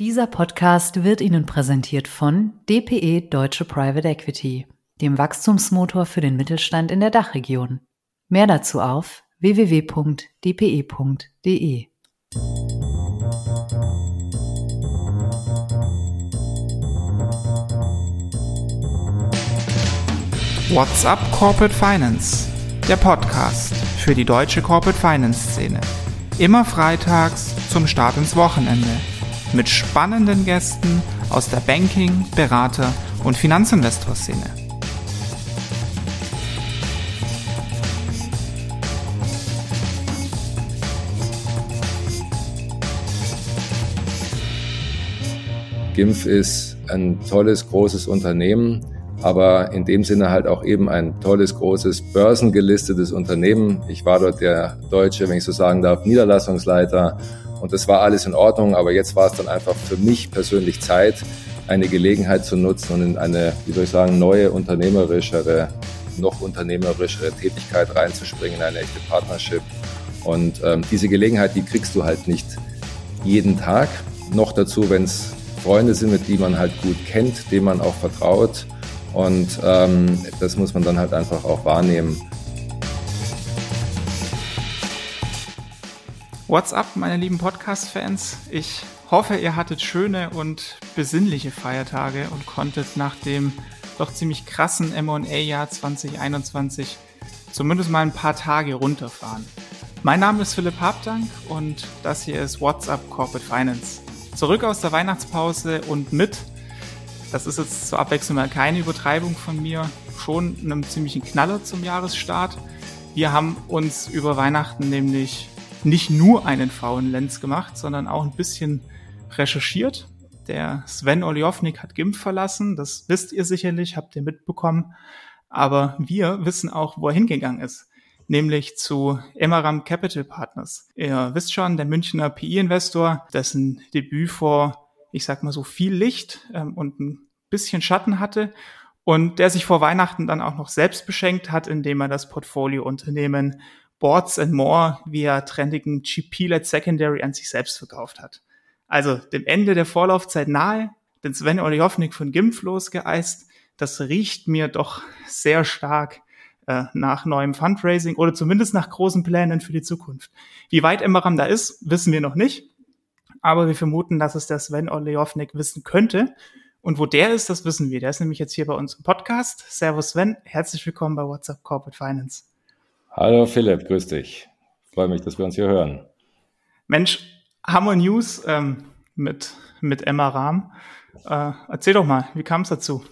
Dieser Podcast wird Ihnen präsentiert von DPE Deutsche Private Equity, dem Wachstumsmotor für den Mittelstand in der Dachregion. Mehr dazu auf www.dpe.de. What's up Corporate Finance? Der Podcast für die deutsche Corporate Finance Szene. Immer freitags zum Start ins Wochenende mit spannenden Gästen aus der Banking-, Berater- und Finanzinvestor-Szene. GIMF ist ein tolles, großes Unternehmen, aber in dem Sinne halt auch eben ein tolles, großes, börsengelistetes Unternehmen. Ich war dort der deutsche, wenn ich so sagen darf, Niederlassungsleiter und das war alles in Ordnung, aber jetzt war es dann einfach für mich persönlich Zeit, eine Gelegenheit zu nutzen und in eine, wie soll ich sagen, neue unternehmerischere, noch unternehmerischere Tätigkeit reinzuspringen, in eine echte Partnership. Und ähm, diese Gelegenheit, die kriegst du halt nicht jeden Tag. Noch dazu, wenn es Freunde sind, mit die man halt gut kennt, denen man auch vertraut. Und ähm, das muss man dann halt einfach auch wahrnehmen. What's up, meine lieben Podcast-Fans? Ich hoffe, ihr hattet schöne und besinnliche Feiertage und konntet nach dem doch ziemlich krassen M&A-Jahr 2021 zumindest mal ein paar Tage runterfahren. Mein Name ist Philipp Habdank und das hier ist What's up Corporate Finance. Zurück aus der Weihnachtspause und mit, das ist jetzt zur Abwechslung mal keine Übertreibung von mir, schon einem ziemlichen Knaller zum Jahresstart. Wir haben uns über Weihnachten nämlich nicht nur einen faulen Lens gemacht, sondern auch ein bisschen recherchiert. Der Sven Oliovnik hat GIMP verlassen, das wisst ihr sicherlich, habt ihr mitbekommen. Aber wir wissen auch, wo er hingegangen ist, nämlich zu Emaram Capital Partners. Ihr wisst schon, der Münchner PI-Investor, dessen Debüt vor, ich sag mal so, viel Licht ähm, und ein bisschen Schatten hatte und der sich vor Weihnachten dann auch noch selbst beschenkt hat, indem er das Portfoliounternehmen Boards and More via trendigen GP-led Secondary an sich selbst verkauft hat. Also dem Ende der Vorlaufzeit nahe, denn Sven Olihovnik von Gimpf losgeeist. Das riecht mir doch sehr stark äh, nach neuem Fundraising oder zumindest nach großen Plänen für die Zukunft. Wie weit Emmeram da ist, wissen wir noch nicht. Aber wir vermuten, dass es der Sven Olihovnik wissen könnte. Und wo der ist, das wissen wir. Der ist nämlich jetzt hier bei uns im Podcast. Servus Sven, herzlich willkommen bei WhatsApp Corporate Finance. Hallo Philipp, grüß dich. Freue mich, dass wir uns hier hören. Mensch, Hammer News ähm, mit, mit Emma Rahm. Äh, erzähl doch mal, wie kam es dazu?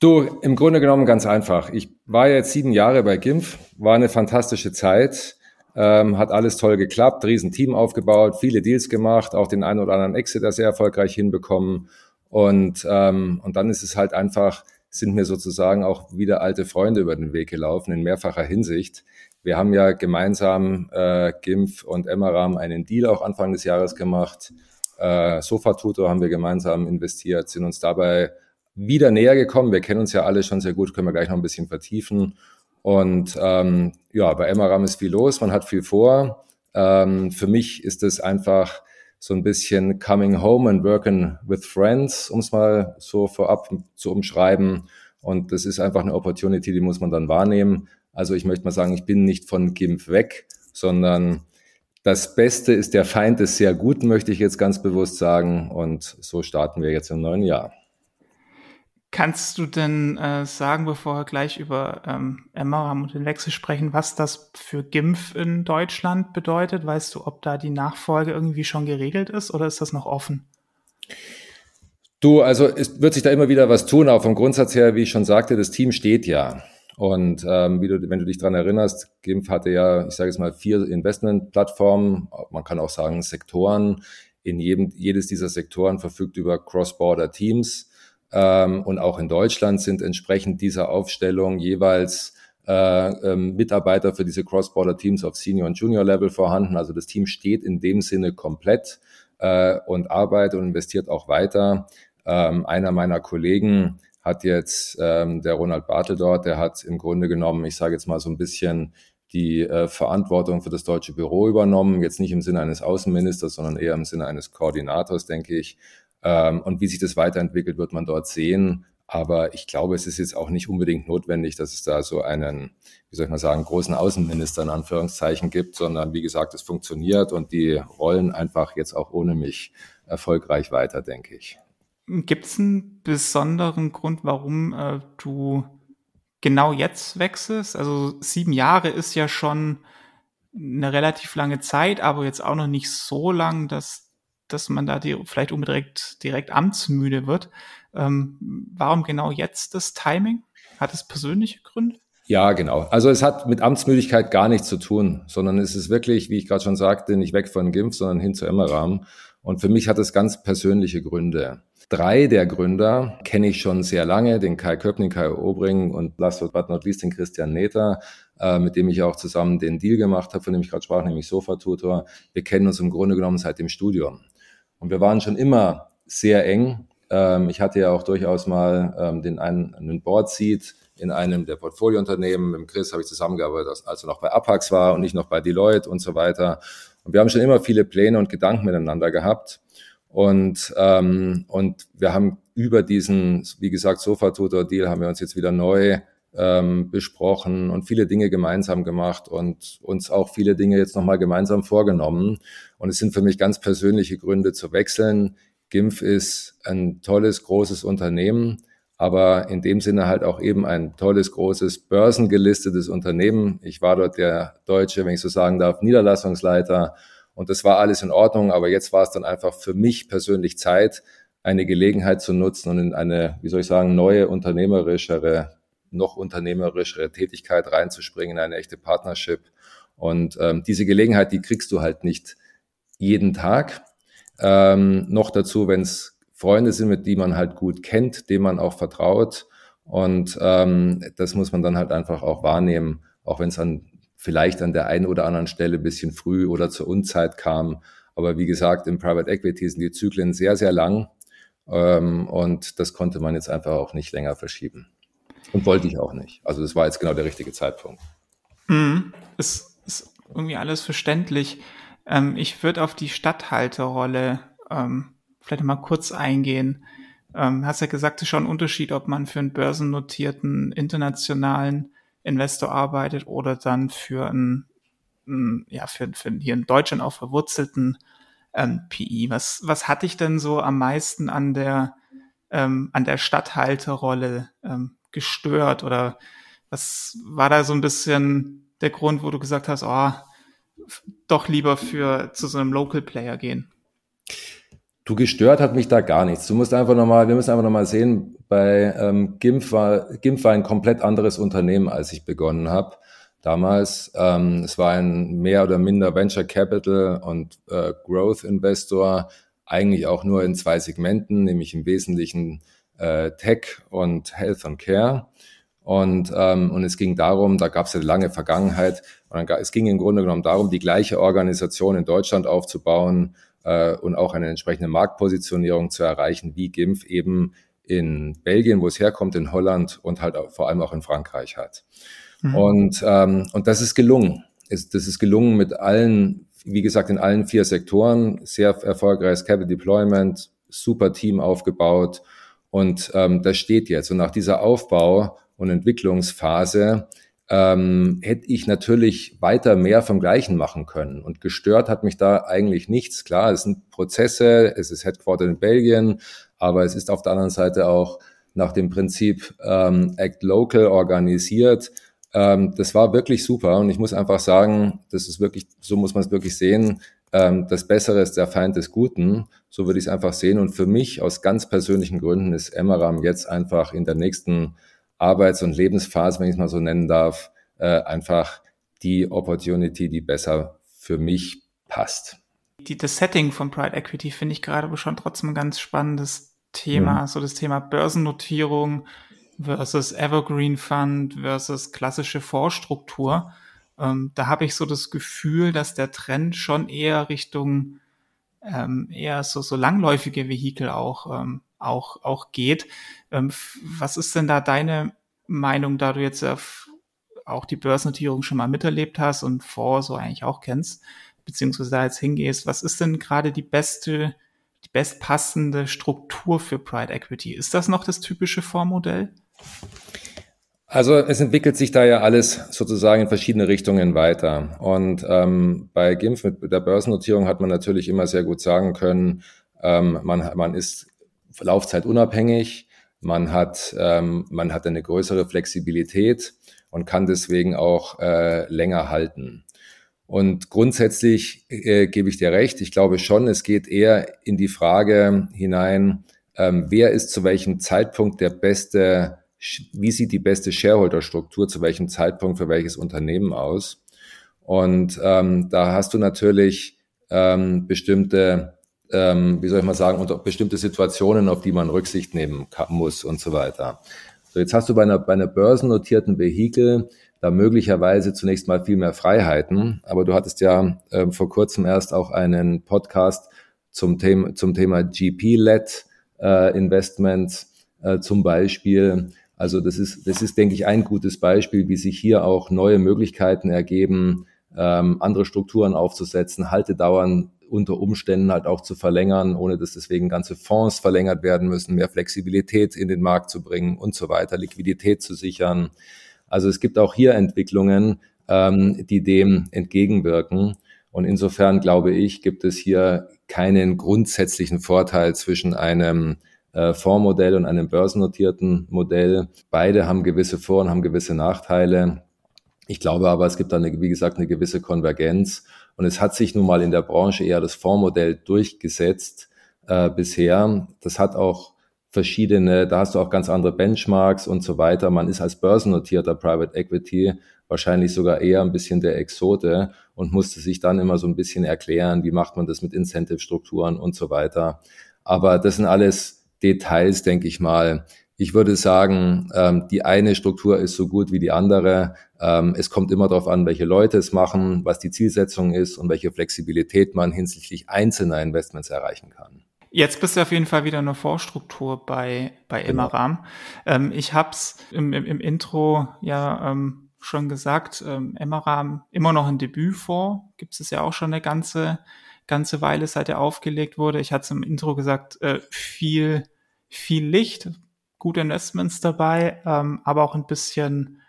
Du, im Grunde genommen ganz einfach. Ich war jetzt sieben Jahre bei GIMF, war eine fantastische Zeit, ähm, hat alles toll geklappt, riesen Team aufgebaut, viele Deals gemacht, auch den einen oder anderen Exit sehr erfolgreich hinbekommen. Und, ähm, und dann ist es halt einfach sind mir sozusagen auch wieder alte Freunde über den Weg gelaufen in mehrfacher Hinsicht. Wir haben ja gemeinsam äh, GIMF und Emmeram einen Deal auch Anfang des Jahres gemacht. Äh, Sofatutor haben wir gemeinsam investiert, sind uns dabei wieder näher gekommen. Wir kennen uns ja alle schon sehr gut, können wir gleich noch ein bisschen vertiefen. Und ähm, ja, bei Emmeram ist viel los, man hat viel vor. Ähm, für mich ist es einfach so ein bisschen Coming Home and Working with Friends, um es mal so vorab zu umschreiben. Und das ist einfach eine Opportunity, die muss man dann wahrnehmen. Also ich möchte mal sagen, ich bin nicht von GIMP weg, sondern das Beste ist der Feind des sehr Guten, möchte ich jetzt ganz bewusst sagen. Und so starten wir jetzt im neuen Jahr. Kannst du denn äh, sagen, bevor wir gleich über ähm, Emmeram und den Wechsel sprechen, was das für GIMF in Deutschland bedeutet? Weißt du, ob da die Nachfolge irgendwie schon geregelt ist oder ist das noch offen? Du, also es wird sich da immer wieder was tun, auch vom Grundsatz her, wie ich schon sagte, das Team steht ja. Und ähm, wie du, wenn du dich dran erinnerst, GIMF hatte ja, ich sage es mal, vier Investmentplattformen, man kann auch sagen Sektoren. In jedem, jedes dieser Sektoren verfügt über Cross-Border-Teams ähm, und auch in Deutschland sind entsprechend dieser Aufstellung jeweils äh, ähm, Mitarbeiter für diese Cross-Border-Teams auf Senior- und Junior-Level vorhanden. Also das Team steht in dem Sinne komplett äh, und arbeitet und investiert auch weiter. Ähm, einer meiner Kollegen hat jetzt, ähm, der Ronald Bartel dort, der hat im Grunde genommen, ich sage jetzt mal so ein bisschen die äh, Verantwortung für das deutsche Büro übernommen. Jetzt nicht im Sinne eines Außenministers, sondern eher im Sinne eines Koordinators, denke ich. Ähm, und wie sich das weiterentwickelt, wird man dort sehen. Aber ich glaube, es ist jetzt auch nicht unbedingt notwendig, dass es da so einen, wie soll ich mal sagen, großen Außenminister in Anführungszeichen gibt, sondern wie gesagt, es funktioniert und die rollen einfach jetzt auch ohne mich erfolgreich weiter, denke ich. Gibt es einen besonderen Grund, warum äh, du genau jetzt wechselst? Also sieben Jahre ist ja schon eine relativ lange Zeit, aber jetzt auch noch nicht so lang, dass, dass man da die, vielleicht unbedingt direkt amtsmüde wird. Ähm, warum genau jetzt das Timing? Hat es persönliche Gründe? Ja, genau. Also es hat mit Amtsmüdigkeit gar nichts zu tun, sondern es ist wirklich, wie ich gerade schon sagte, nicht weg von GIMP, sondern hin zu Emmeram. Und für mich hat es ganz persönliche Gründe. Drei der Gründer kenne ich schon sehr lange, den Kai Köpning, Kai Obring und last but not least den Christian Nether, äh, mit dem ich auch zusammen den Deal gemacht habe, von dem ich gerade sprach, nämlich Sofa Tutor. Wir kennen uns im Grunde genommen seit dem Studium. Und wir waren schon immer sehr eng. Ähm, ich hatte ja auch durchaus mal ähm, den einen, einen Board Seat in einem der Portfoliounternehmen. Mit Chris habe ich zusammengearbeitet, als er noch bei Apax war und nicht noch bei Deloitte und so weiter. Und wir haben schon immer viele Pläne und Gedanken miteinander gehabt. Und, ähm, und wir haben über diesen, wie gesagt, Sofa-Tutor-Deal haben wir uns jetzt wieder neu ähm, besprochen und viele Dinge gemeinsam gemacht und uns auch viele Dinge jetzt nochmal gemeinsam vorgenommen. Und es sind für mich ganz persönliche Gründe zu wechseln. GIMF ist ein tolles, großes Unternehmen aber in dem Sinne halt auch eben ein tolles, großes, börsengelistetes Unternehmen. Ich war dort der deutsche, wenn ich so sagen darf, Niederlassungsleiter und das war alles in Ordnung, aber jetzt war es dann einfach für mich persönlich Zeit, eine Gelegenheit zu nutzen und in eine, wie soll ich sagen, neue unternehmerischere, noch unternehmerischere Tätigkeit reinzuspringen, eine echte Partnership. Und ähm, diese Gelegenheit, die kriegst du halt nicht jeden Tag. Ähm, noch dazu, wenn es Freunde sind, mit die man halt gut kennt, dem man auch vertraut. Und ähm, das muss man dann halt einfach auch wahrnehmen, auch wenn es an vielleicht an der einen oder anderen Stelle ein bisschen früh oder zur Unzeit kam. Aber wie gesagt, im Private Equity sind die Zyklen sehr, sehr lang. Ähm, und das konnte man jetzt einfach auch nicht länger verschieben. Und wollte ich auch nicht. Also das war jetzt genau der richtige Zeitpunkt. Mhm. Es ist irgendwie alles verständlich. Ähm, ich würde auf die Stadthalterrolle ähm, vielleicht mal kurz eingehen. Ähm, hast ja gesagt, es ist schon ein Unterschied, ob man für einen börsennotierten internationalen Investor arbeitet oder dann für einen, ja, für, für hier in Deutschland auch verwurzelten ähm, PI. Was, was hat dich denn so am meisten an der, ähm, an der Stadthalterrolle ähm, gestört oder was war da so ein bisschen der Grund, wo du gesagt hast, oh, doch lieber für zu so einem Local Player gehen? Du gestört hat mich da gar nichts. Du musst einfach nochmal, wir müssen einfach nochmal sehen, bei ähm, GIMP, war, GIMP war ein komplett anderes Unternehmen, als ich begonnen habe. Damals, ähm, es war ein mehr oder minder Venture Capital und äh, Growth Investor, eigentlich auch nur in zwei Segmenten, nämlich im Wesentlichen äh, Tech und Health and Care. Und, ähm, und es ging darum, da gab es eine lange Vergangenheit, und dann, es ging im Grunde genommen darum, die gleiche Organisation in Deutschland aufzubauen, äh, und auch eine entsprechende Marktpositionierung zu erreichen, wie GIMF eben in Belgien, wo es herkommt, in Holland und halt auch, vor allem auch in Frankreich hat. Mhm. Und, ähm, und das ist gelungen. Ist, das ist gelungen mit allen, wie gesagt, in allen vier Sektoren. Sehr erfolgreiches Capital Deployment, super Team aufgebaut. Und ähm, das steht jetzt. Und nach dieser Aufbau- und Entwicklungsphase ähm, hätte ich natürlich weiter mehr vom Gleichen machen können. Und gestört hat mich da eigentlich nichts. Klar, es sind Prozesse, es ist Headquarter in Belgien, aber es ist auf der anderen Seite auch nach dem Prinzip ähm, Act Local organisiert. Ähm, das war wirklich super und ich muss einfach sagen, das ist wirklich, so muss man es wirklich sehen. Ähm, das Bessere ist der Feind des Guten. So würde ich es einfach sehen. Und für mich aus ganz persönlichen Gründen ist Emmeram jetzt einfach in der nächsten Arbeits- und Lebensphase, wenn ich es mal so nennen darf, äh, einfach die Opportunity, die besser für mich passt. Die, das Setting von Pride Equity finde ich gerade schon trotzdem ein ganz spannendes Thema. Mhm. So das Thema Börsennotierung versus Evergreen Fund versus klassische Vorstruktur. Ähm, da habe ich so das Gefühl, dass der Trend schon eher Richtung ähm, eher so, so langläufige Vehikel auch ähm, auch, auch geht. Ähm, was ist denn da deine Meinung, da du jetzt auf auch die Börsennotierung schon mal miterlebt hast und vor so eigentlich auch kennst, beziehungsweise da jetzt hingehst, was ist denn gerade die beste, die bestpassende Struktur für Pride Equity? Ist das noch das typische Fondsmodell? Also es entwickelt sich da ja alles sozusagen in verschiedene Richtungen weiter. Und ähm, bei GIMF mit der Börsennotierung hat man natürlich immer sehr gut sagen können, ähm, man, man ist laufzeitunabhängig, man hat, ähm, man hat eine größere Flexibilität und kann deswegen auch äh, länger halten. Und grundsätzlich äh, gebe ich dir recht. Ich glaube schon, es geht eher in die Frage hinein, ähm, wer ist zu welchem Zeitpunkt der beste, wie sieht die beste Shareholder-Struktur zu welchem Zeitpunkt für welches Unternehmen aus? Und ähm, da hast du natürlich ähm, bestimmte, ähm, wie soll ich mal sagen, unter bestimmte Situationen, auf die man Rücksicht nehmen kann, muss und so weiter. So, jetzt hast du bei einer, bei einer börsennotierten Vehikel da möglicherweise zunächst mal viel mehr Freiheiten. Aber du hattest ja äh, vor kurzem erst auch einen Podcast zum Thema, zum Thema GP-led äh, Investments äh, zum Beispiel. Also das ist, das ist, denke ich, ein gutes Beispiel, wie sich hier auch neue Möglichkeiten ergeben, ähm, andere Strukturen aufzusetzen, Haltedauern unter Umständen halt auch zu verlängern, ohne dass deswegen ganze Fonds verlängert werden müssen, mehr Flexibilität in den Markt zu bringen und so weiter, Liquidität zu sichern. Also es gibt auch hier Entwicklungen, ähm, die dem entgegenwirken. Und insofern glaube ich, gibt es hier keinen grundsätzlichen Vorteil zwischen einem Fondsmodell und einem börsennotierten Modell. Beide haben gewisse Vor- und haben gewisse Nachteile. Ich glaube aber, es gibt da, eine, wie gesagt, eine gewisse Konvergenz. Und es hat sich nun mal in der Branche eher das Fondsmodell durchgesetzt äh, bisher. Das hat auch verschiedene, da hast du auch ganz andere Benchmarks und so weiter. Man ist als börsennotierter Private Equity wahrscheinlich sogar eher ein bisschen der Exote und musste sich dann immer so ein bisschen erklären, wie macht man das mit Incentive-Strukturen und so weiter. Aber das sind alles Details, denke ich mal. Ich würde sagen, ähm, die eine Struktur ist so gut wie die andere. Ähm, es kommt immer darauf an, welche Leute es machen, was die Zielsetzung ist und welche Flexibilität man hinsichtlich einzelner Investments erreichen kann. Jetzt bist du auf jeden Fall wieder eine Vorstruktur bei, bei genau. Emmeram. Ähm, ich hab's im, im, im Intro ja ähm, schon gesagt, ähm, Emmeram immer noch ein Debütfonds, gibt es ja auch schon eine ganze, ganze Weile, seit er aufgelegt wurde. Ich hatte es im Intro gesagt, äh, viel, viel Licht, gute Investments dabei, ähm, aber auch ein bisschen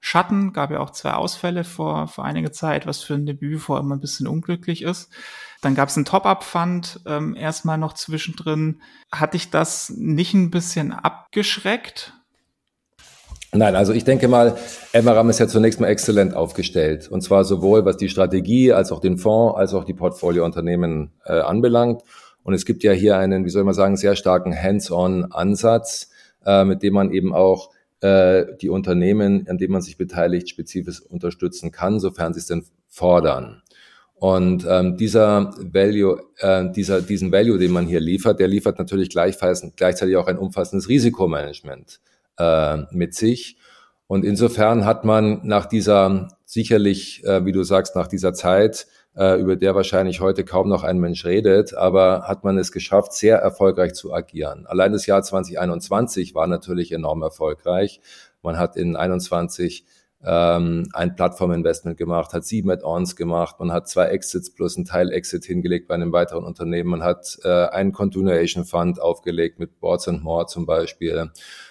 Schatten. Gab ja auch zwei Ausfälle vor, vor einiger Zeit, was für ein Debütfonds immer ein bisschen unglücklich ist. Dann gab es einen Top-Up-Fund ähm, erstmal noch zwischendrin. Hat dich das nicht ein bisschen abgeschreckt? Nein, also ich denke mal, Emmeram ist ja zunächst mal exzellent aufgestellt. Und zwar sowohl was die Strategie als auch den Fonds als auch die Portfoliounternehmen äh, anbelangt. Und es gibt ja hier einen, wie soll man sagen, sehr starken Hands-on-Ansatz, äh, mit dem man eben auch äh, die Unternehmen, an denen man sich beteiligt, spezifisch unterstützen kann, sofern sie es denn fordern. Und ähm, dieser Value, äh, dieser, diesen Value, den man hier liefert, der liefert natürlich gleichzeitig auch ein umfassendes Risikomanagement äh, mit sich. Und insofern hat man nach dieser sicherlich, äh, wie du sagst, nach dieser Zeit, über der wahrscheinlich heute kaum noch ein Mensch redet, aber hat man es geschafft, sehr erfolgreich zu agieren. Allein das Jahr 2021 war natürlich enorm erfolgreich. Man hat in 21 ähm, ein Plattforminvestment gemacht, hat sieben Add-ons gemacht, man hat zwei Exits plus ein Teil-Exit hingelegt bei einem weiteren Unternehmen, man hat äh, einen Continuation Fund aufgelegt mit Boards and More zum Beispiel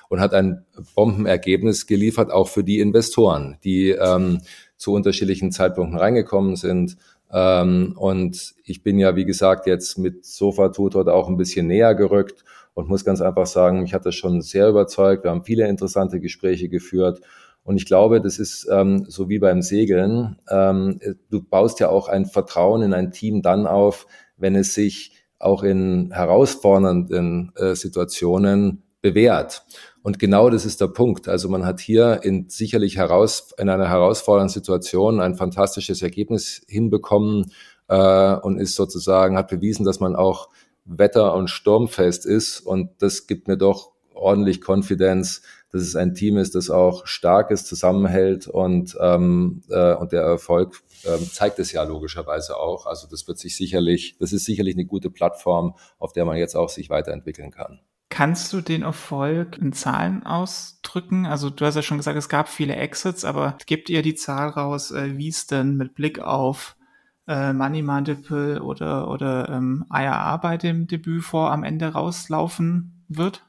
und hat ein Bombenergebnis geliefert, auch für die Investoren, die ähm, zu unterschiedlichen Zeitpunkten reingekommen sind. Ähm, und ich bin ja, wie gesagt, jetzt mit Sofa Tutor auch ein bisschen näher gerückt und muss ganz einfach sagen, mich hat das schon sehr überzeugt. Wir haben viele interessante Gespräche geführt und ich glaube, das ist ähm, so wie beim Segeln. Ähm, du baust ja auch ein Vertrauen in ein Team dann auf, wenn es sich auch in herausfordernden äh, Situationen bewährt. Und genau das ist der Punkt. Also man hat hier in sicherlich heraus, in einer herausfordernden Situation ein fantastisches Ergebnis hinbekommen äh, und ist sozusagen, hat bewiesen, dass man auch wetter- und sturmfest ist. Und das gibt mir doch ordentlich Konfidenz, dass es ein Team ist, das auch stark ist, zusammenhält und, ähm, äh, und der Erfolg ähm, zeigt es ja logischerweise auch. Also das wird sich sicherlich, das ist sicherlich eine gute Plattform, auf der man jetzt auch sich weiterentwickeln kann Kannst du den Erfolg in Zahlen ausdrücken? Also du hast ja schon gesagt, es gab viele Exits, aber gebt ihr die Zahl raus, äh, wie es denn mit Blick auf äh, Money Multiple oder, oder ähm, IRA bei dem Debüt vor am Ende rauslaufen wird?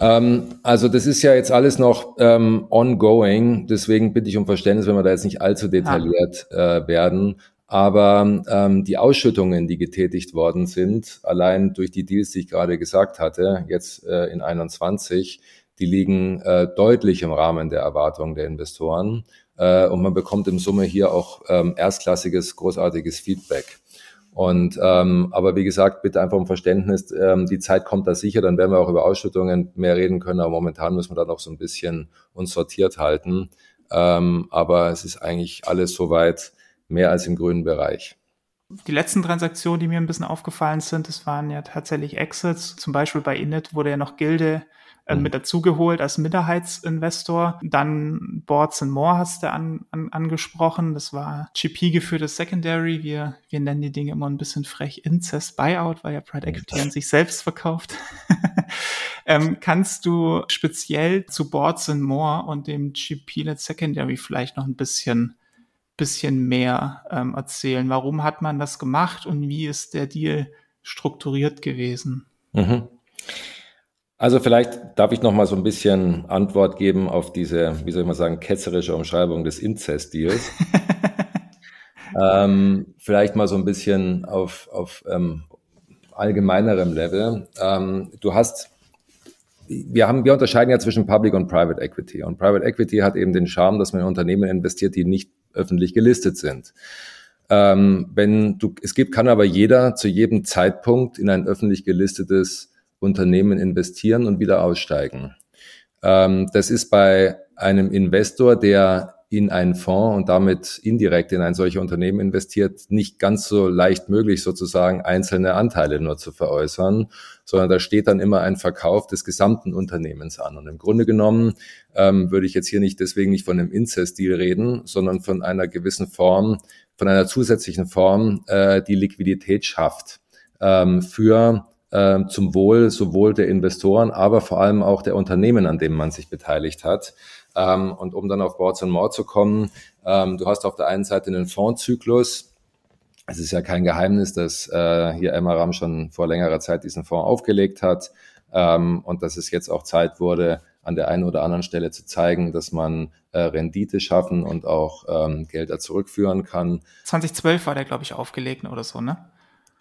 Ähm, also das ist ja jetzt alles noch ähm, ongoing, deswegen bitte ich um Verständnis, wenn wir da jetzt nicht allzu detailliert äh, werden. Aber ähm, die Ausschüttungen, die getätigt worden sind, allein durch die Deals, die ich gerade gesagt hatte, jetzt äh, in 21, die liegen äh, deutlich im Rahmen der Erwartungen der Investoren. Äh, und man bekommt im Summe hier auch ähm, erstklassiges, großartiges Feedback. Und ähm, aber wie gesagt, bitte einfach um Verständnis. Ähm, die Zeit kommt da sicher, dann werden wir auch über Ausschüttungen mehr reden können. Aber momentan müssen wir da noch so ein bisschen uns sortiert halten. Ähm, aber es ist eigentlich alles soweit mehr als im grünen Bereich. Die letzten Transaktionen, die mir ein bisschen aufgefallen sind, das waren ja tatsächlich Exits. Zum Beispiel bei Init wurde ja noch Gilde äh, mhm. mit dazugeholt als Minderheitsinvestor. Dann Boards and More hast du an, an, angesprochen. Das war GP geführtes Secondary. Wir, wir nennen die Dinge immer ein bisschen frech Incest Buyout, weil ja Pride Equity an sich selbst verkauft. ähm, kannst du speziell zu Boards and More und dem GP-Led Secondary vielleicht noch ein bisschen bisschen mehr ähm, erzählen. Warum hat man das gemacht und wie ist der Deal strukturiert gewesen? Mhm. Also vielleicht darf ich noch mal so ein bisschen Antwort geben auf diese, wie soll ich mal sagen, ketzerische Umschreibung des Inzest-Deals. ähm, vielleicht mal so ein bisschen auf, auf ähm, allgemeinerem Level. Ähm, du hast, wir haben, wir unterscheiden ja zwischen Public und Private Equity. Und Private Equity hat eben den Charme, dass man in Unternehmen investiert, die nicht öffentlich gelistet sind. Ähm, wenn du, es gibt, kann aber jeder zu jedem Zeitpunkt in ein öffentlich gelistetes Unternehmen investieren und wieder aussteigen. Ähm, das ist bei einem Investor, der in einen Fonds und damit indirekt in ein solches Unternehmen investiert, nicht ganz so leicht möglich, sozusagen einzelne Anteile nur zu veräußern, sondern da steht dann immer ein Verkauf des gesamten Unternehmens an. Und im Grunde genommen ähm, würde ich jetzt hier nicht deswegen nicht von einem Inzest-Deal reden, sondern von einer gewissen Form, von einer zusätzlichen Form, äh, die Liquidität schafft ähm, für äh, zum Wohl sowohl der Investoren, aber vor allem auch der Unternehmen, an denen man sich beteiligt hat. Ähm, und um dann auf Boards and More zu kommen, ähm, du hast auf der einen Seite einen Fondszyklus. Es ist ja kein Geheimnis, dass äh, hier Emma Ram schon vor längerer Zeit diesen Fonds aufgelegt hat ähm, und dass es jetzt auch Zeit wurde, an der einen oder anderen Stelle zu zeigen, dass man äh, Rendite schaffen und auch ähm, Gelder zurückführen kann. 2012 war der, glaube ich, aufgelegt oder so, ne?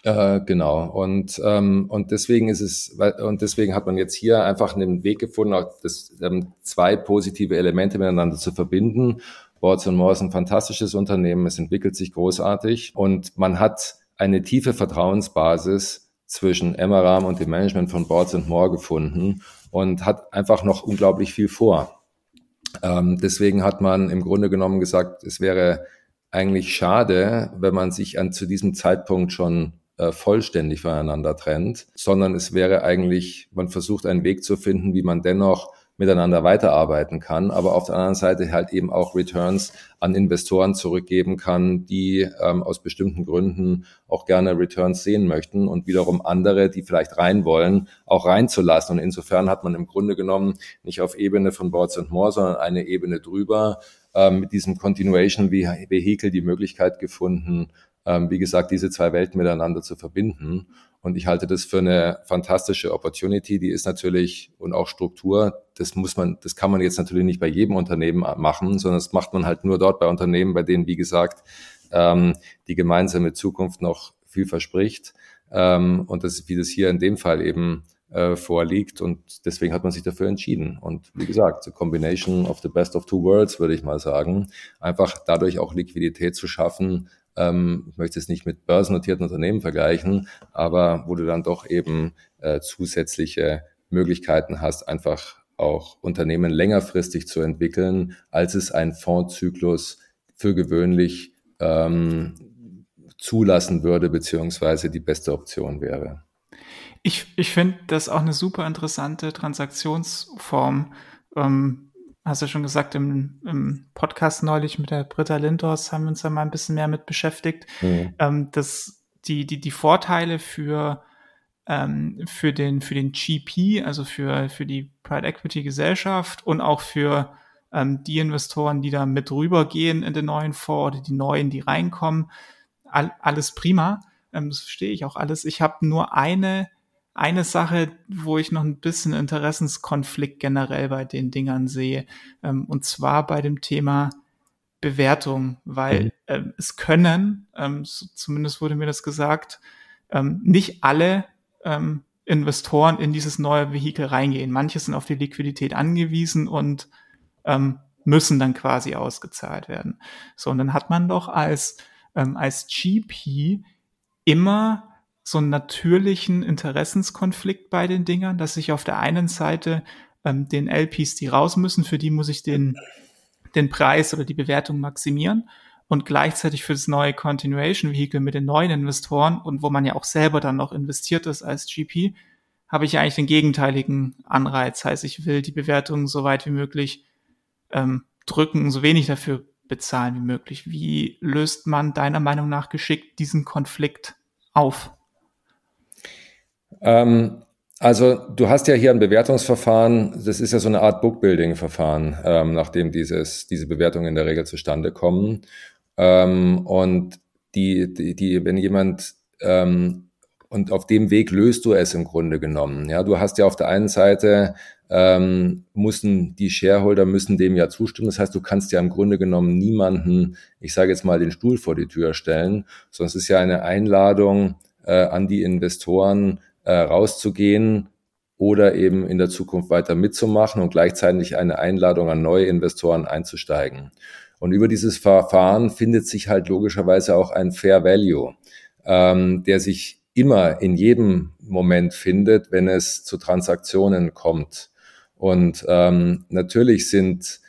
Äh, genau. Und, ähm, und deswegen ist es, und deswegen hat man jetzt hier einfach einen Weg gefunden, auch das, ähm, zwei positive Elemente miteinander zu verbinden. Boards More ist ein fantastisches Unternehmen, es entwickelt sich großartig und man hat eine tiefe Vertrauensbasis zwischen Emmeram und dem Management von Boards More gefunden und hat einfach noch unglaublich viel vor. Ähm, deswegen hat man im Grunde genommen gesagt, es wäre eigentlich schade, wenn man sich an zu diesem Zeitpunkt schon vollständig voneinander trennt, sondern es wäre eigentlich, man versucht einen Weg zu finden, wie man dennoch miteinander weiterarbeiten kann, aber auf der anderen Seite halt eben auch Returns an Investoren zurückgeben kann, die ähm, aus bestimmten Gründen auch gerne Returns sehen möchten und wiederum andere, die vielleicht rein wollen, auch reinzulassen. Und insofern hat man im Grunde genommen nicht auf Ebene von Boards and More, sondern eine Ebene drüber ähm, mit diesem Continuation Vehicle die Möglichkeit gefunden, ähm, wie gesagt, diese zwei Welten miteinander zu verbinden. Und ich halte das für eine fantastische Opportunity. Die ist natürlich und auch Struktur. Das muss man, das kann man jetzt natürlich nicht bei jedem Unternehmen machen, sondern das macht man halt nur dort bei Unternehmen, bei denen, wie gesagt, ähm, die gemeinsame Zukunft noch viel verspricht. Ähm, und das, wie das hier in dem Fall eben äh, vorliegt. Und deswegen hat man sich dafür entschieden. Und wie gesagt, the combination of the best of two worlds, würde ich mal sagen. Einfach dadurch auch Liquidität zu schaffen, ähm, ich möchte es nicht mit börsennotierten Unternehmen vergleichen, aber wo du dann doch eben äh, zusätzliche Möglichkeiten hast, einfach auch Unternehmen längerfristig zu entwickeln, als es ein Fondszyklus für gewöhnlich ähm, zulassen würde, beziehungsweise die beste Option wäre. Ich, ich finde das auch eine super interessante Transaktionsform. Ähm, hast du schon gesagt, im, im Podcast neulich mit der Britta Lindors haben wir uns da mal ein bisschen mehr mit beschäftigt, mhm. ähm, dass die, die, die Vorteile für ähm, für den, für den GP, also für, für die Private Equity Gesellschaft und auch für ähm, die Investoren, die da mit rübergehen in den neuen Fonds oder die neuen, die reinkommen. All, alles prima. Ähm, das verstehe ich auch alles. Ich habe nur eine, eine Sache, wo ich noch ein bisschen Interessenskonflikt generell bei den Dingern sehe. Ähm, und zwar bei dem Thema Bewertung, weil mhm. ähm, es können, ähm, so, zumindest wurde mir das gesagt, ähm, nicht alle ähm, Investoren in dieses neue Vehikel reingehen. Manche sind auf die Liquidität angewiesen und ähm, müssen dann quasi ausgezahlt werden. So, und dann hat man doch als, ähm, als GP immer so einen natürlichen Interessenskonflikt bei den Dingern, dass ich auf der einen Seite ähm, den LPs, die raus müssen, für die muss ich den, den Preis oder die Bewertung maximieren und gleichzeitig für das neue Continuation Vehicle mit den neuen Investoren und wo man ja auch selber dann noch investiert ist als GP, habe ich eigentlich den gegenteiligen Anreiz. Heißt, ich will die Bewertung so weit wie möglich ähm, drücken, so wenig dafür bezahlen wie möglich. Wie löst man deiner Meinung nach geschickt diesen Konflikt auf? Ähm, also du hast ja hier ein Bewertungsverfahren, das ist ja so eine Art Bookbuilding-Verfahren, ähm, nachdem dieses, diese Bewertungen in der Regel zustande kommen. Ähm, und die, die, die, wenn jemand ähm, und auf dem Weg löst du es im Grunde genommen. Ja, du hast ja auf der einen Seite ähm, müssen die Shareholder müssen dem ja zustimmen. Das heißt, du kannst ja im Grunde genommen niemanden, ich sage jetzt mal, den Stuhl vor die Tür stellen, es ist ja eine Einladung äh, an die Investoren äh, rauszugehen oder eben in der Zukunft weiter mitzumachen und gleichzeitig eine Einladung an neue Investoren einzusteigen. Und über dieses Verfahren findet sich halt logischerweise auch ein Fair Value, ähm, der sich immer in jedem Moment findet, wenn es zu Transaktionen kommt. Und ähm, natürlich sind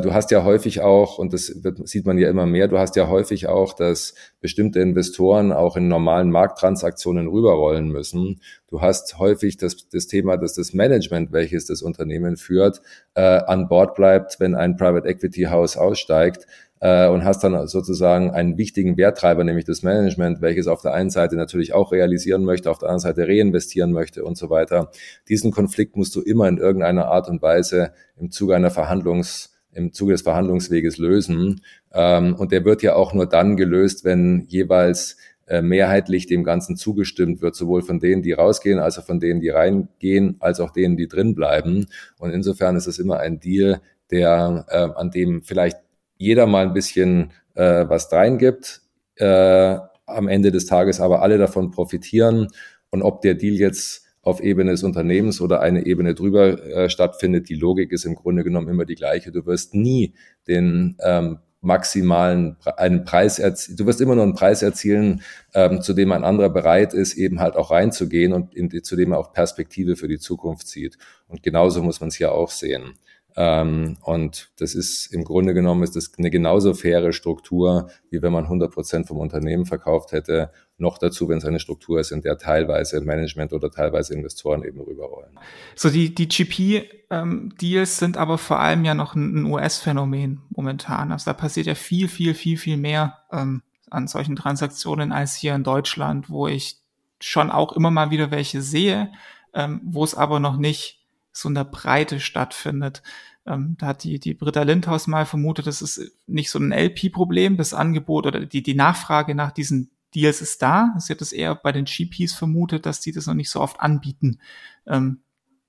du hast ja häufig auch, und das wird, sieht man ja immer mehr, du hast ja häufig auch, dass bestimmte Investoren auch in normalen Markttransaktionen rüberrollen müssen. Du hast häufig das, das Thema, dass das Management, welches das Unternehmen führt, äh, an Bord bleibt, wenn ein Private Equity House aussteigt äh, und hast dann sozusagen einen wichtigen Werttreiber, nämlich das Management, welches auf der einen Seite natürlich auch realisieren möchte, auf der anderen Seite reinvestieren möchte und so weiter. Diesen Konflikt musst du immer in irgendeiner Art und Weise im Zuge einer Verhandlungs im Zuge des Verhandlungsweges lösen. Ähm, und der wird ja auch nur dann gelöst, wenn jeweils äh, mehrheitlich dem Ganzen zugestimmt wird, sowohl von denen, die rausgehen, als auch von denen, die reingehen, als auch denen, die drin bleiben. Und insofern ist es immer ein Deal, der äh, an dem vielleicht jeder mal ein bisschen äh, was reingibt, äh, am Ende des Tages aber alle davon profitieren. Und ob der Deal jetzt auf Ebene des Unternehmens oder eine Ebene drüber äh, stattfindet, die Logik ist im Grunde genommen immer die gleiche. Du wirst nie den ähm, maximalen einen Preis erzielen. Du wirst immer nur einen Preis erzielen, ähm, zu dem ein anderer bereit ist, eben halt auch reinzugehen und in, zu dem er auch Perspektive für die Zukunft sieht. Und genauso muss man es hier auch sehen. Ähm, und das ist im Grunde genommen ist das eine genauso faire Struktur, wie wenn man 100 Prozent vom Unternehmen verkauft hätte. Noch dazu, wenn es eine Struktur ist, in der teilweise Management oder teilweise Investoren eben rüberrollen. So die, die GP-Deals ähm, sind aber vor allem ja noch ein, US-Phänomen momentan. Also da passiert ja viel, viel, viel, viel mehr ähm, an solchen Transaktionen als hier in Deutschland, wo ich schon auch immer mal wieder welche sehe, ähm, wo es aber noch nicht so in der Breite stattfindet. Ähm, da hat die, die Britta Lindhaus mal vermutet, das ist nicht so ein LP-Problem, das Angebot oder die, die Nachfrage nach diesen Deals ist da. Sie hat es eher bei den GPs vermutet, dass die das noch nicht so oft anbieten. Ähm,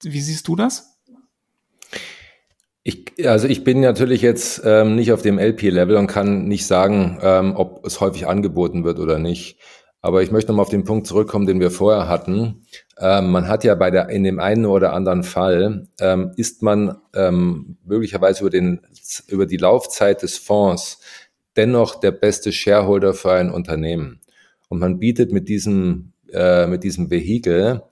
wie siehst du das? Ich, also ich bin natürlich jetzt ähm, nicht auf dem LP-Level und kann nicht sagen, ähm, ob es häufig angeboten wird oder nicht. Aber ich möchte nochmal auf den Punkt zurückkommen, den wir vorher hatten. Ähm, man hat ja bei der, in dem einen oder anderen Fall, ähm, ist man ähm, möglicherweise über, den, über die Laufzeit des Fonds dennoch der beste Shareholder für ein Unternehmen. Und man bietet mit diesem, äh, mit diesem Vehikel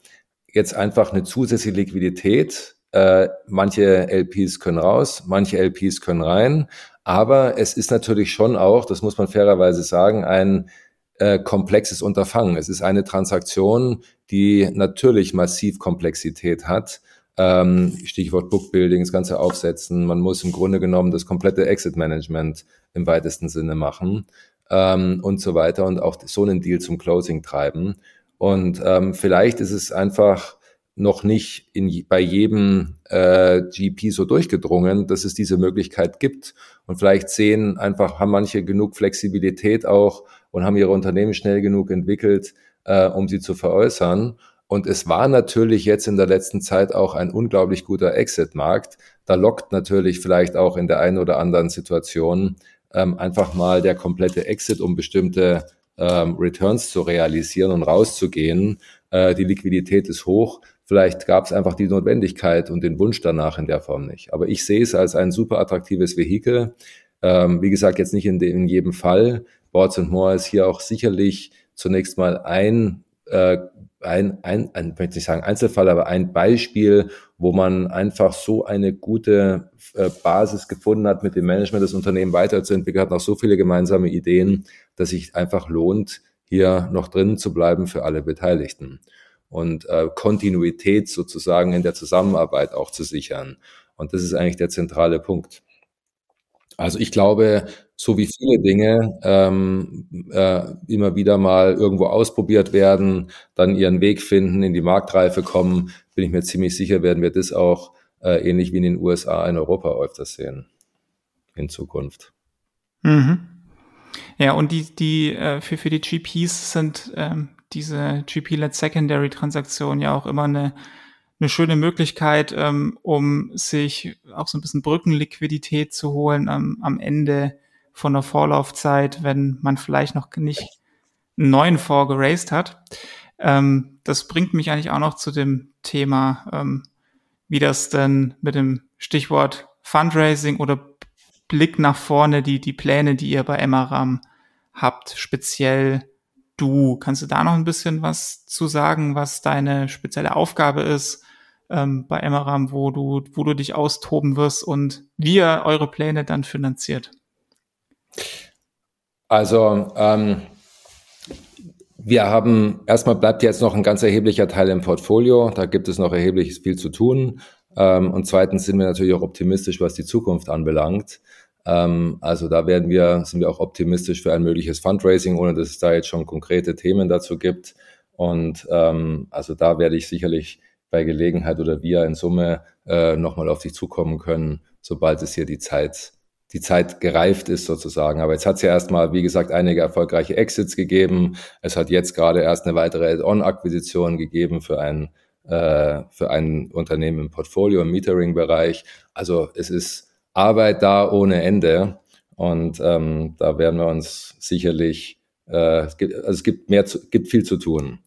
jetzt einfach eine zusätzliche Liquidität. Äh, manche LPs können raus, manche LPs können rein. Aber es ist natürlich schon auch, das muss man fairerweise sagen, ein äh, komplexes Unterfangen. Es ist eine Transaktion, die natürlich massiv Komplexität hat. Ähm, Stichwort Bookbuilding, das ganze Aufsetzen. Man muss im Grunde genommen das komplette Exit-Management im weitesten Sinne machen ähm, und so weiter und auch so einen Deal zum Closing treiben. Und ähm, vielleicht ist es einfach noch nicht in, bei jedem äh, GP so durchgedrungen, dass es diese Möglichkeit gibt. Und vielleicht sehen einfach, haben manche genug Flexibilität auch und haben ihre Unternehmen schnell genug entwickelt, äh, um sie zu veräußern. Und es war natürlich jetzt in der letzten Zeit auch ein unglaublich guter Exit-Markt. Da lockt natürlich vielleicht auch in der einen oder anderen Situation ähm, einfach mal der komplette Exit, um bestimmte ähm, Returns zu realisieren und rauszugehen. Äh, die Liquidität ist hoch. Vielleicht gab es einfach die Notwendigkeit und den Wunsch danach in der Form nicht. Aber ich sehe es als ein super attraktives Vehikel. Ähm, wie gesagt, jetzt nicht in, de, in jedem Fall. Boards More ist hier auch sicherlich zunächst mal ein, äh, ein, ein, ein möchte ich sagen Einzelfall, aber ein Beispiel, wo man einfach so eine gute äh, Basis gefunden hat, mit dem Management das Unternehmen weiterzuentwickeln, hat noch so viele gemeinsame Ideen, dass sich einfach lohnt, hier noch drin zu bleiben für alle Beteiligten und äh, Kontinuität sozusagen in der Zusammenarbeit auch zu sichern. Und das ist eigentlich der zentrale Punkt. Also ich glaube, so wie viele Dinge ähm, äh, immer wieder mal irgendwo ausprobiert werden, dann ihren Weg finden, in die Marktreife kommen, bin ich mir ziemlich sicher, werden wir das auch äh, ähnlich wie in den USA in Europa öfters sehen in Zukunft. Mhm. Ja, und die, die äh, für, für die GPs sind ähm, diese GP-led Secondary Transaktion ja auch immer eine, eine schöne Möglichkeit, ähm, um sich auch so ein bisschen Brückenliquidität zu holen ähm, am Ende von der Vorlaufzeit, wenn man vielleicht noch nicht einen neuen Fonds geraced hat. Ähm, das bringt mich eigentlich auch noch zu dem Thema, ähm, wie das denn mit dem Stichwort Fundraising oder Blick nach vorne, die, die Pläne, die ihr bei Emmeram habt, speziell du. Kannst du da noch ein bisschen was zu sagen, was deine spezielle Aufgabe ist ähm, bei Emmeram, wo du, wo du dich austoben wirst und wie ihr eure Pläne dann finanziert? Also ähm, wir haben erstmal bleibt jetzt noch ein ganz erheblicher Teil im Portfolio. Da gibt es noch erhebliches viel zu tun. Ähm, und zweitens sind wir natürlich auch optimistisch, was die Zukunft anbelangt. Ähm, also da werden wir, sind wir auch optimistisch für ein mögliches Fundraising, ohne dass es da jetzt schon konkrete Themen dazu gibt. Und ähm, also da werde ich sicherlich bei Gelegenheit oder wir in Summe äh, nochmal auf dich zukommen können, sobald es hier die Zeit, die Zeit gereift ist sozusagen. Aber jetzt hat es ja erstmal, wie gesagt, einige erfolgreiche Exits gegeben. Es hat jetzt gerade erst eine weitere Add-on-Akquisition gegeben für ein, äh, für ein Unternehmen im Portfolio, im Metering-Bereich. Also es ist Arbeit da ohne Ende. Und ähm, da werden wir uns sicherlich, äh, es, gibt, also es gibt mehr, zu, gibt viel zu tun.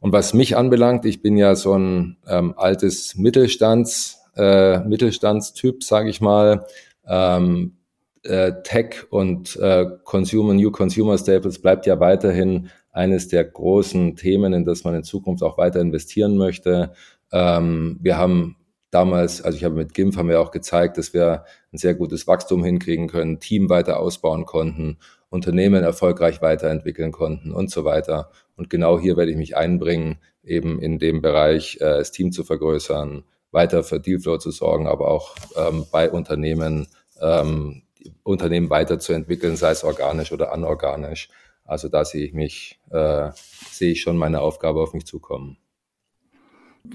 Und was mich anbelangt, ich bin ja so ein ähm, altes Mittelstands, äh, Mittelstandstyp, sage ich mal. Ähm, äh, Tech und äh, Consumer, New Consumer Staples bleibt ja weiterhin eines der großen Themen, in das man in Zukunft auch weiter investieren möchte. Ähm, wir haben damals, also ich habe mit GIMP haben wir auch gezeigt, dass wir ein sehr gutes Wachstum hinkriegen können, Team weiter ausbauen konnten, Unternehmen erfolgreich weiterentwickeln konnten und so weiter. Und genau hier werde ich mich einbringen, eben in dem Bereich, äh, das Team zu vergrößern, weiter für Dealflow zu sorgen, aber auch ähm, bei Unternehmen, ähm, Unternehmen weiterzuentwickeln, sei es organisch oder anorganisch. Also da sehe ich mich, äh, sehe ich schon meine Aufgabe auf mich zukommen.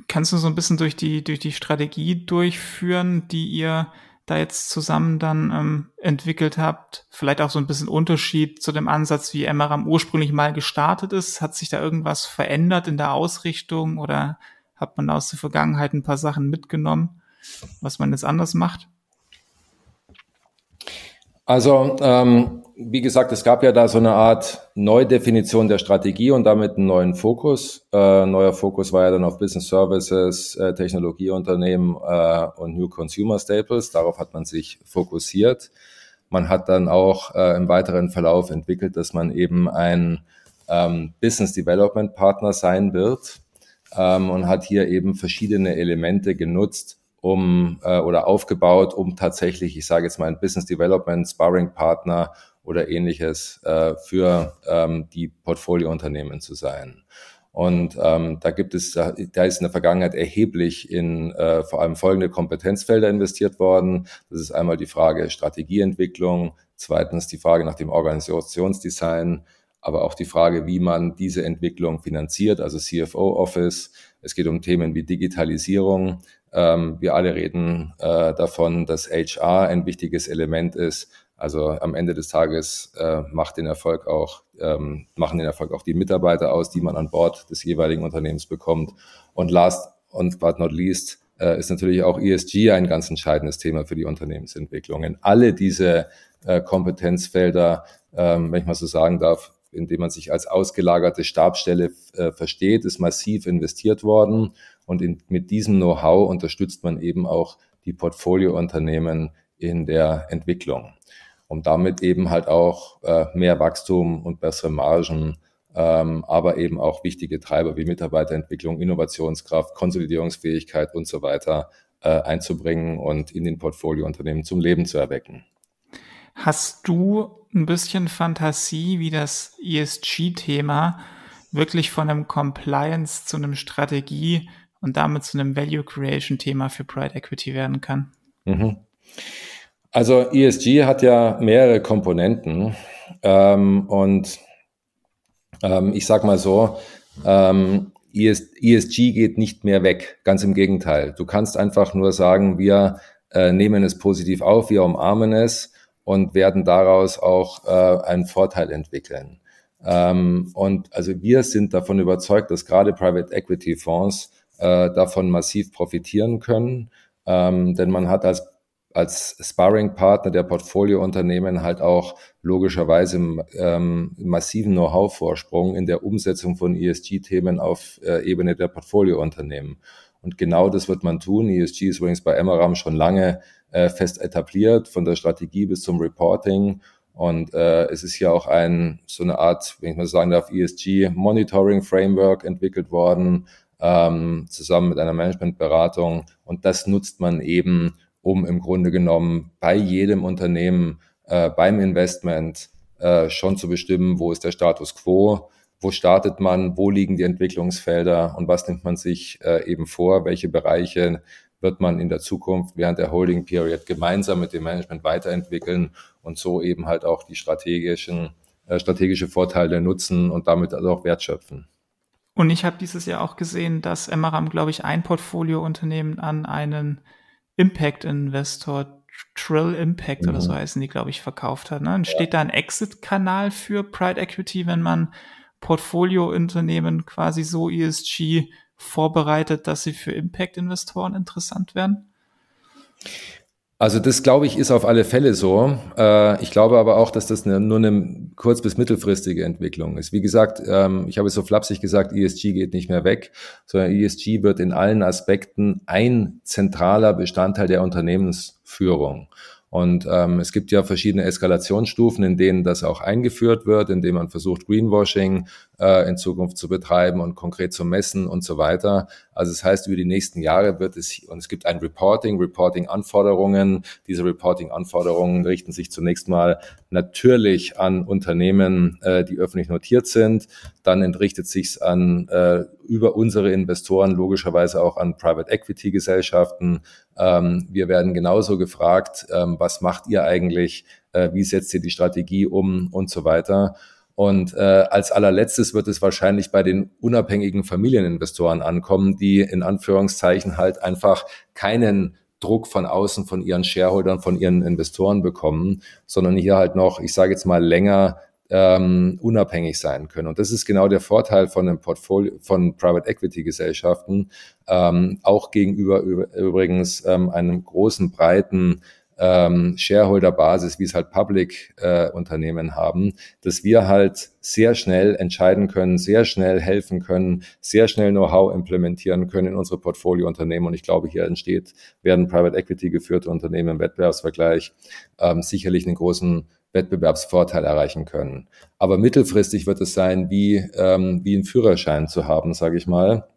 Kannst du so ein bisschen durch die, durch die Strategie durchführen, die ihr da jetzt zusammen dann ähm, entwickelt habt? Vielleicht auch so ein bisschen Unterschied zu dem Ansatz, wie MRAM ursprünglich mal gestartet ist. Hat sich da irgendwas verändert in der Ausrichtung oder hat man aus der Vergangenheit ein paar Sachen mitgenommen, was man jetzt anders macht? Also ähm, wie gesagt, es gab ja da so eine Art Neudefinition der Strategie und damit einen neuen Fokus. Äh, neuer Fokus war ja dann auf Business Services, äh, Technologieunternehmen äh, und New Consumer Staples. Darauf hat man sich fokussiert. Man hat dann auch äh, im weiteren Verlauf entwickelt, dass man eben ein ähm, Business Development Partner sein wird ähm, und hat hier eben verschiedene Elemente genutzt, um äh, oder aufgebaut, um tatsächlich, ich sage jetzt mal, ein Business Development Sparring Partner oder ähnliches äh, für ähm, die Portfoliounternehmen zu sein. Und ähm, da gibt es, da ist in der Vergangenheit erheblich in äh, vor allem folgende Kompetenzfelder investiert worden. Das ist einmal die Frage Strategieentwicklung, zweitens die Frage nach dem Organisationsdesign, aber auch die Frage, wie man diese Entwicklung finanziert, also CFO Office. Es geht um Themen wie Digitalisierung. Ähm, wir alle reden äh, davon, dass HR ein wichtiges Element ist. Also am Ende des Tages äh, macht den Erfolg auch, ähm, machen den Erfolg auch die Mitarbeiter aus, die man an Bord des jeweiligen Unternehmens bekommt. Und last und but not least äh, ist natürlich auch ESG ein ganz entscheidendes Thema für die Unternehmensentwicklung. In alle diese äh, Kompetenzfelder, ähm, wenn ich mal so sagen darf, indem man sich als ausgelagerte Stabstelle äh, versteht, ist massiv investiert worden. Und in, mit diesem Know-how unterstützt man eben auch die Portfoliounternehmen in der Entwicklung, um damit eben halt auch äh, mehr Wachstum und bessere Margen, ähm, aber eben auch wichtige Treiber wie Mitarbeiterentwicklung, Innovationskraft, Konsolidierungsfähigkeit und so weiter äh, einzubringen und in den Portfoliounternehmen zum Leben zu erwecken. Hast du ein bisschen Fantasie, wie das ESG-Thema wirklich von einem Compliance zu einem Strategie und damit zu einem Value Creation Thema für Pride Equity werden kann? Mhm. Also ESG hat ja mehrere Komponenten ähm, und ähm, ich sag mal so, ähm, ESG geht nicht mehr weg, ganz im Gegenteil. Du kannst einfach nur sagen, wir äh, nehmen es positiv auf, wir umarmen es und werden daraus auch äh, einen Vorteil entwickeln. Ähm, und also wir sind davon überzeugt, dass gerade Private Equity Fonds äh, davon massiv profitieren können, ähm, denn man hat als als Sparring-Partner der Portfoliounternehmen halt auch logischerweise ähm, massiven Know-how-Vorsprung in der Umsetzung von ESG-Themen auf äh, Ebene der Portfoliounternehmen. Und genau das wird man tun. ESG ist übrigens bei Emmeram schon lange äh, fest etabliert, von der Strategie bis zum Reporting. Und äh, es ist hier auch ein so eine Art, wenn ich mal sagen darf, ESG Monitoring Framework entwickelt worden, ähm, zusammen mit einer Managementberatung. Und das nutzt man eben, um im Grunde genommen bei jedem Unternehmen äh, beim Investment äh, schon zu bestimmen, wo ist der Status quo, wo startet man, wo liegen die Entwicklungsfelder und was nimmt man sich äh, eben vor, welche Bereiche wird man in der Zukunft während der Holding Period gemeinsam mit dem Management weiterentwickeln und so eben halt auch die strategischen, äh, strategische Vorteile nutzen und damit also auch Wert schöpfen. Und ich habe dieses Jahr auch gesehen, dass Emmeram, glaube ich, ein Portfoliounternehmen an einen Impact-Investor, Trill Impact mhm. oder so mhm. heißen die, glaube ich, verkauft hat. Ne? Dann steht da ein Exit-Kanal für Pride Equity, wenn man Portfoliounternehmen quasi so ESG vorbereitet, dass sie für Impact-Investoren interessant werden? Also das, glaube ich, ist auf alle Fälle so. Äh, ich glaube aber auch, dass das nur eine kurz- bis mittelfristige Entwicklung ist. Wie gesagt, ähm, ich habe es so flapsig gesagt, ESG geht nicht mehr weg, sondern ESG wird in allen Aspekten ein zentraler Bestandteil der Unternehmensführung. Und ähm, es gibt ja verschiedene Eskalationsstufen, in denen das auch eingeführt wird, in denen man versucht, Greenwashing äh, in Zukunft zu betreiben und konkret zu messen und so weiter. Also das heißt, über die nächsten Jahre wird es, und es gibt ein Reporting, Reporting-Anforderungen. Diese Reporting-Anforderungen richten sich zunächst mal natürlich an Unternehmen, äh, die öffentlich notiert sind. Dann entrichtet sich an äh, über unsere Investoren logischerweise auch an Private Equity Gesellschaften. Ähm, wir werden genauso gefragt, ähm, was macht ihr eigentlich, äh, wie setzt ihr die Strategie um und so weiter. Und äh, als allerletztes wird es wahrscheinlich bei den unabhängigen Familieninvestoren ankommen, die in Anführungszeichen halt einfach keinen Druck von außen von ihren Shareholdern, von ihren Investoren bekommen, sondern hier halt noch, ich sage jetzt mal, länger ähm, unabhängig sein können. Und das ist genau der Vorteil von einem Portfolio von Private Equity Gesellschaften, ähm, auch gegenüber übrigens ähm, einem großen, breiten ähm, Shareholder-Basis, wie es halt Public-Unternehmen äh, haben, dass wir halt sehr schnell entscheiden können, sehr schnell helfen können, sehr schnell Know-how implementieren können in unsere Portfolio-Unternehmen. Und ich glaube, hier entsteht, werden Private Equity geführte Unternehmen im Wettbewerbsvergleich ähm, sicherlich einen großen Wettbewerbsvorteil erreichen können. Aber mittelfristig wird es sein, wie, ähm, wie einen Führerschein zu haben, sage ich mal.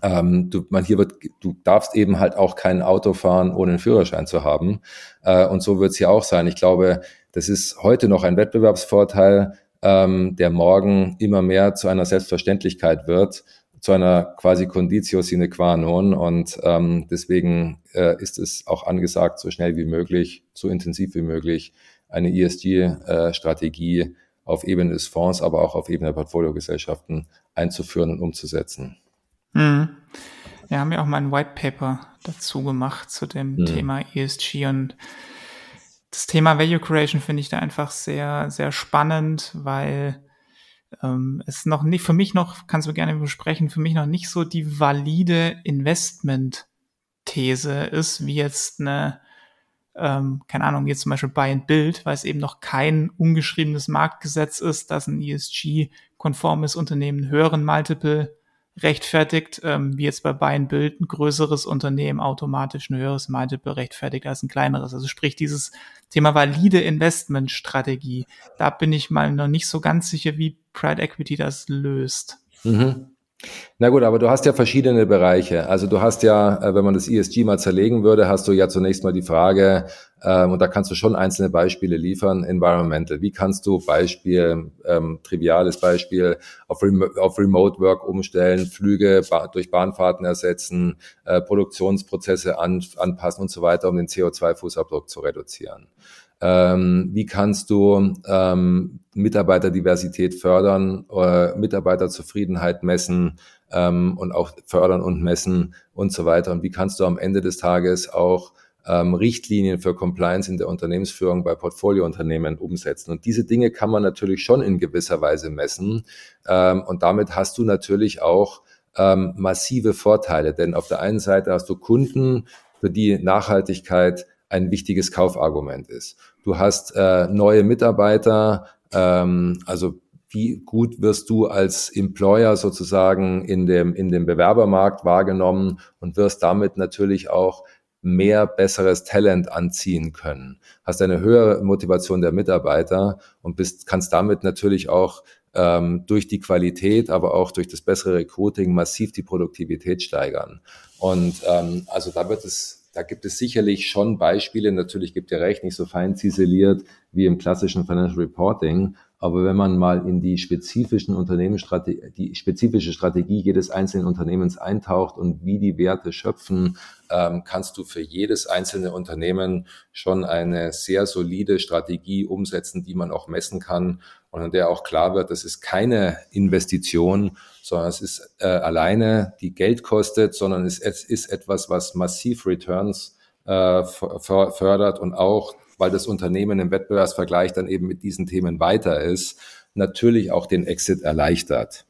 Ähm, du, man hier wird, du darfst eben halt auch kein Auto fahren, ohne einen Führerschein zu haben. Äh, und so wird es hier auch sein. Ich glaube, das ist heute noch ein Wettbewerbsvorteil, ähm, der morgen immer mehr zu einer Selbstverständlichkeit wird, zu einer quasi Conditio sine qua non. Und ähm, deswegen äh, ist es auch angesagt, so schnell wie möglich, so intensiv wie möglich, eine ESG-Strategie auf Ebene des Fonds, aber auch auf Ebene der Portfoliogesellschaften einzuführen und umzusetzen. Mhm. Wir haben ja auch mal ein White Paper dazu gemacht zu dem mhm. Thema ESG und das Thema Value Creation finde ich da einfach sehr, sehr spannend, weil ähm, es noch nicht, für mich noch, kannst du gerne besprechen, für mich noch nicht so die valide Investment-These ist, wie jetzt eine, ähm, keine Ahnung, jetzt zum Beispiel Buy and Build, weil es eben noch kein ungeschriebenes Marktgesetz ist, dass ein ESG-konformes Unternehmen höheren Multiple rechtfertigt, ähm, wie jetzt bei Buy and Build ein größeres Unternehmen automatisch ein höheres Multiple rechtfertigt als ein kleineres. Also sprich dieses Thema valide Investmentstrategie. Da bin ich mal noch nicht so ganz sicher, wie Pride Equity das löst. Mhm. Na gut, aber du hast ja verschiedene Bereiche. Also du hast ja, äh, wenn man das ESG mal zerlegen würde, hast du ja zunächst mal die Frage, ähm, und da kannst du schon einzelne Beispiele liefern, Environmental. Wie kannst du Beispiel, ähm, triviales Beispiel, auf, Rem auf Remote Work umstellen, Flüge ba durch Bahnfahrten ersetzen, äh, Produktionsprozesse an anpassen und so weiter, um den CO2-Fußabdruck zu reduzieren? Ähm, wie kannst du ähm, Mitarbeiterdiversität fördern, äh, Mitarbeiterzufriedenheit messen ähm, und auch fördern und messen und so weiter? Und wie kannst du am Ende des Tages auch ähm, Richtlinien für Compliance in der Unternehmensführung bei Portfoliounternehmen umsetzen. Und diese Dinge kann man natürlich schon in gewisser Weise messen. Ähm, und damit hast du natürlich auch ähm, massive Vorteile. Denn auf der einen Seite hast du Kunden, für die Nachhaltigkeit ein wichtiges Kaufargument ist. Du hast äh, neue Mitarbeiter, ähm, also wie gut wirst du als Employer sozusagen in dem, in dem Bewerbermarkt wahrgenommen und wirst damit natürlich auch mehr besseres Talent anziehen können. Hast eine höhere Motivation der Mitarbeiter und bist, kannst damit natürlich auch ähm, durch die Qualität, aber auch durch das bessere Recruiting massiv die Produktivität steigern. Und ähm, also da wird es da gibt es sicherlich schon Beispiele, natürlich gibt ihr recht, nicht so fein ziseliert wie im klassischen Financial Reporting, aber wenn man mal in die spezifischen Unternehmensstrategie, die spezifische Strategie jedes einzelnen Unternehmens eintaucht und wie die Werte schöpfen, ähm, kannst du für jedes einzelne Unternehmen schon eine sehr solide Strategie umsetzen, die man auch messen kann und an der auch klar wird, das ist keine Investition, sondern es ist äh, alleine, die Geld kostet, sondern es, es ist etwas, was massiv Returns äh, fördert und auch, weil das Unternehmen im Wettbewerbsvergleich dann eben mit diesen Themen weiter ist, natürlich auch den Exit erleichtert.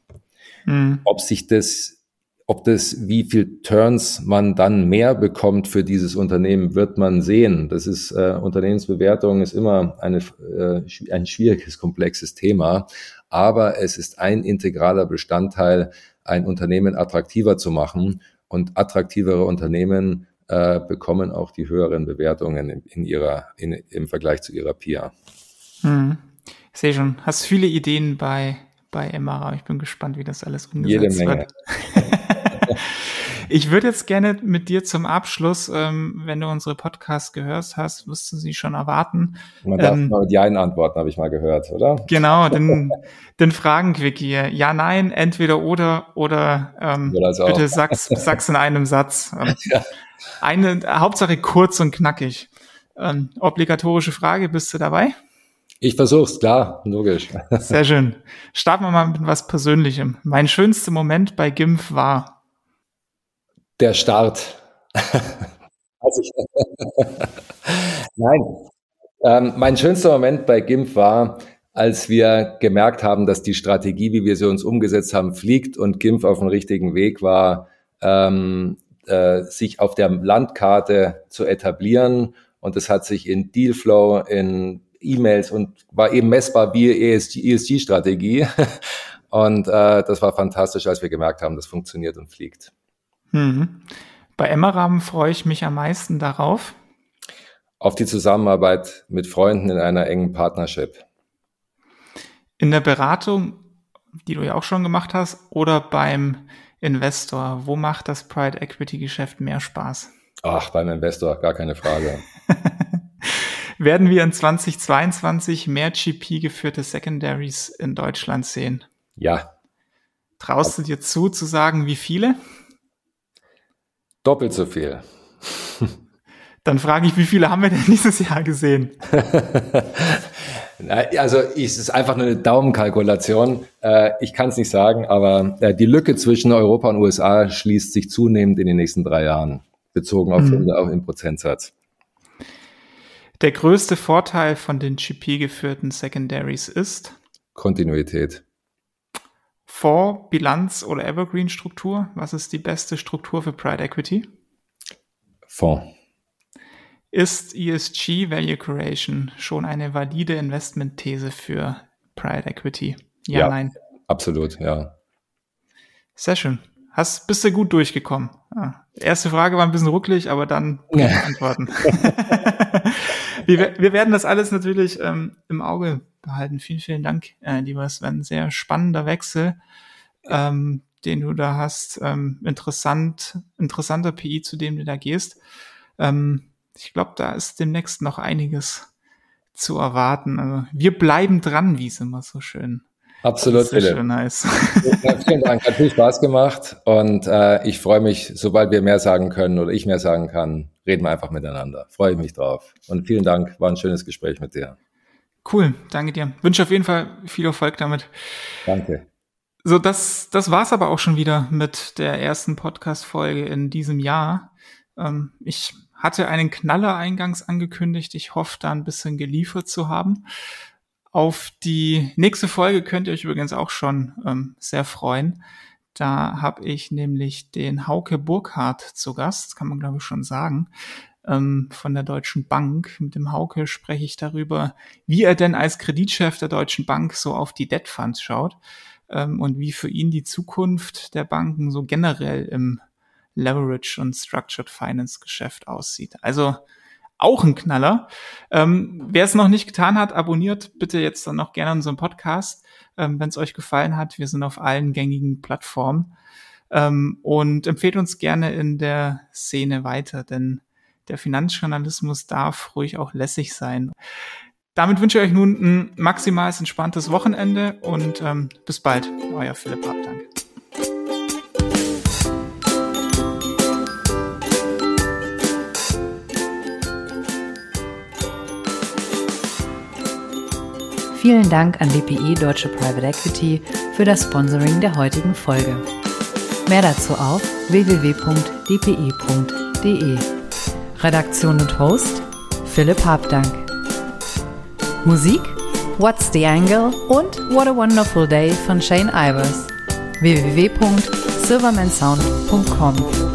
Mhm. Ob sich das ob das, wie viel Turns man dann mehr bekommt für dieses Unternehmen, wird man sehen. Das ist, äh, Unternehmensbewertung ist immer eine, äh, ein schwieriges, komplexes Thema. Aber es ist ein integraler Bestandteil, ein Unternehmen attraktiver zu machen. Und attraktivere Unternehmen äh, bekommen auch die höheren Bewertungen in, in ihrer, in, im Vergleich zu ihrer Peer. Hm. Ich sehe schon, hast viele Ideen bei, bei Emara. Ich bin gespannt, wie das alles umgesetzt Jede Menge. wird. Ich würde jetzt gerne mit dir zum Abschluss, ähm, wenn du unsere Podcasts gehört hast, wirst du sie schon erwarten. Man darf ähm, mal mit Ja antworten, habe ich mal gehört, oder? Genau, den, den Fragen-Quickie. Ja, nein, entweder oder oder ähm, bitte sag's, sag's in einem Satz. Ähm, ja. Eine Hauptsache kurz und knackig. Ähm, obligatorische Frage, bist du dabei? Ich versuch's, klar, logisch. Sehr schön. Starten wir mal mit was Persönlichem. Mein schönster Moment bei GIMF war der Start. also Nein. Ähm, mein schönster Moment bei GIMP war, als wir gemerkt haben, dass die Strategie, wie wir sie uns umgesetzt haben, fliegt und GIMP auf dem richtigen Weg war, ähm, äh, sich auf der Landkarte zu etablieren. Und das hat sich in Dealflow, in E-Mails und war eben messbar wie ESG-Strategie. ESG und äh, das war fantastisch, als wir gemerkt haben, das funktioniert und fliegt. Mhm. Bei Emmeram freue ich mich am meisten darauf. Auf die Zusammenarbeit mit Freunden in einer engen Partnership. In der Beratung, die du ja auch schon gemacht hast, oder beim Investor, wo macht das Pride Equity Geschäft mehr Spaß? Ach, beim Investor, gar keine Frage. Werden wir in 2022 mehr GP geführte Secondaries in Deutschland sehen? Ja. Traust du dir zu, zu sagen, wie viele? Doppelt so viel. Dann frage ich, wie viele haben wir denn dieses Jahr gesehen? Also es ist einfach nur eine Daumenkalkulation. Äh, ich kann es nicht sagen, aber äh, die Lücke zwischen Europa und USA schließt sich zunehmend in den nächsten drei Jahren, bezogen auf, mhm. auf den Prozentsatz. Der größte Vorteil von den GP-geführten Secondaries ist? Kontinuität. Fonds, Bilanz oder Evergreen-Struktur? Was ist die beste Struktur für Pride Equity? Fonds. Ist ESG Value Creation schon eine valide Investmentthese für Pride Equity? Ja, ja nein. Absolut, ja. Sehr schön. Hast, bist du gut durchgekommen. Ja. Erste Frage war ein bisschen ruckelig, aber dann ja. antworten. wir, wir werden das alles natürlich ähm, im Auge behalten. Vielen, vielen Dank, äh, lieber Sven. Sehr spannender Wechsel, ähm, den du da hast. Ähm, interessant, interessanter PI, zu dem du da gehst. Ähm, ich glaube, da ist demnächst noch einiges zu erwarten. Also wir bleiben dran, wie es immer so schön. Absolut, das ist Schön nice. Ja, vielen Dank, hat viel Spaß gemacht und äh, ich freue mich, sobald wir mehr sagen können oder ich mehr sagen kann, reden wir einfach miteinander. Freue ich mich drauf. Und vielen Dank, war ein schönes Gespräch mit dir. Cool, danke dir. Wünsche auf jeden Fall viel Erfolg damit. Danke. So, das, das war's aber auch schon wieder mit der ersten Podcast-Folge in diesem Jahr. Ähm, ich hatte einen Knaller eingangs angekündigt. Ich hoffe, da ein bisschen geliefert zu haben. Auf die nächste Folge könnt ihr euch übrigens auch schon ähm, sehr freuen. Da habe ich nämlich den Hauke Burkhardt zu Gast, kann man glaube ich schon sagen, ähm, von der Deutschen Bank. Mit dem Hauke spreche ich darüber, wie er denn als Kreditchef der Deutschen Bank so auf die Debt Funds schaut ähm, und wie für ihn die Zukunft der Banken so generell im Leverage und Structured Finance Geschäft aussieht. Also auch ein Knaller. Ähm, wer es noch nicht getan hat, abonniert bitte jetzt dann noch gerne unseren Podcast, ähm, wenn es euch gefallen hat. Wir sind auf allen gängigen Plattformen ähm, und empfehlt uns gerne in der Szene weiter, denn der Finanzjournalismus darf ruhig auch lässig sein. Damit wünsche ich euch nun ein maximal entspanntes Wochenende und ähm, bis bald. Euer Philipp Abdank. Vielen Dank an DPE Deutsche Private Equity für das Sponsoring der heutigen Folge. Mehr dazu auf www.dpe.de. Redaktion und Host Philipp Habdank. Musik What's the Angle und What a Wonderful Day von Shane Ivers. www.silvermansound.com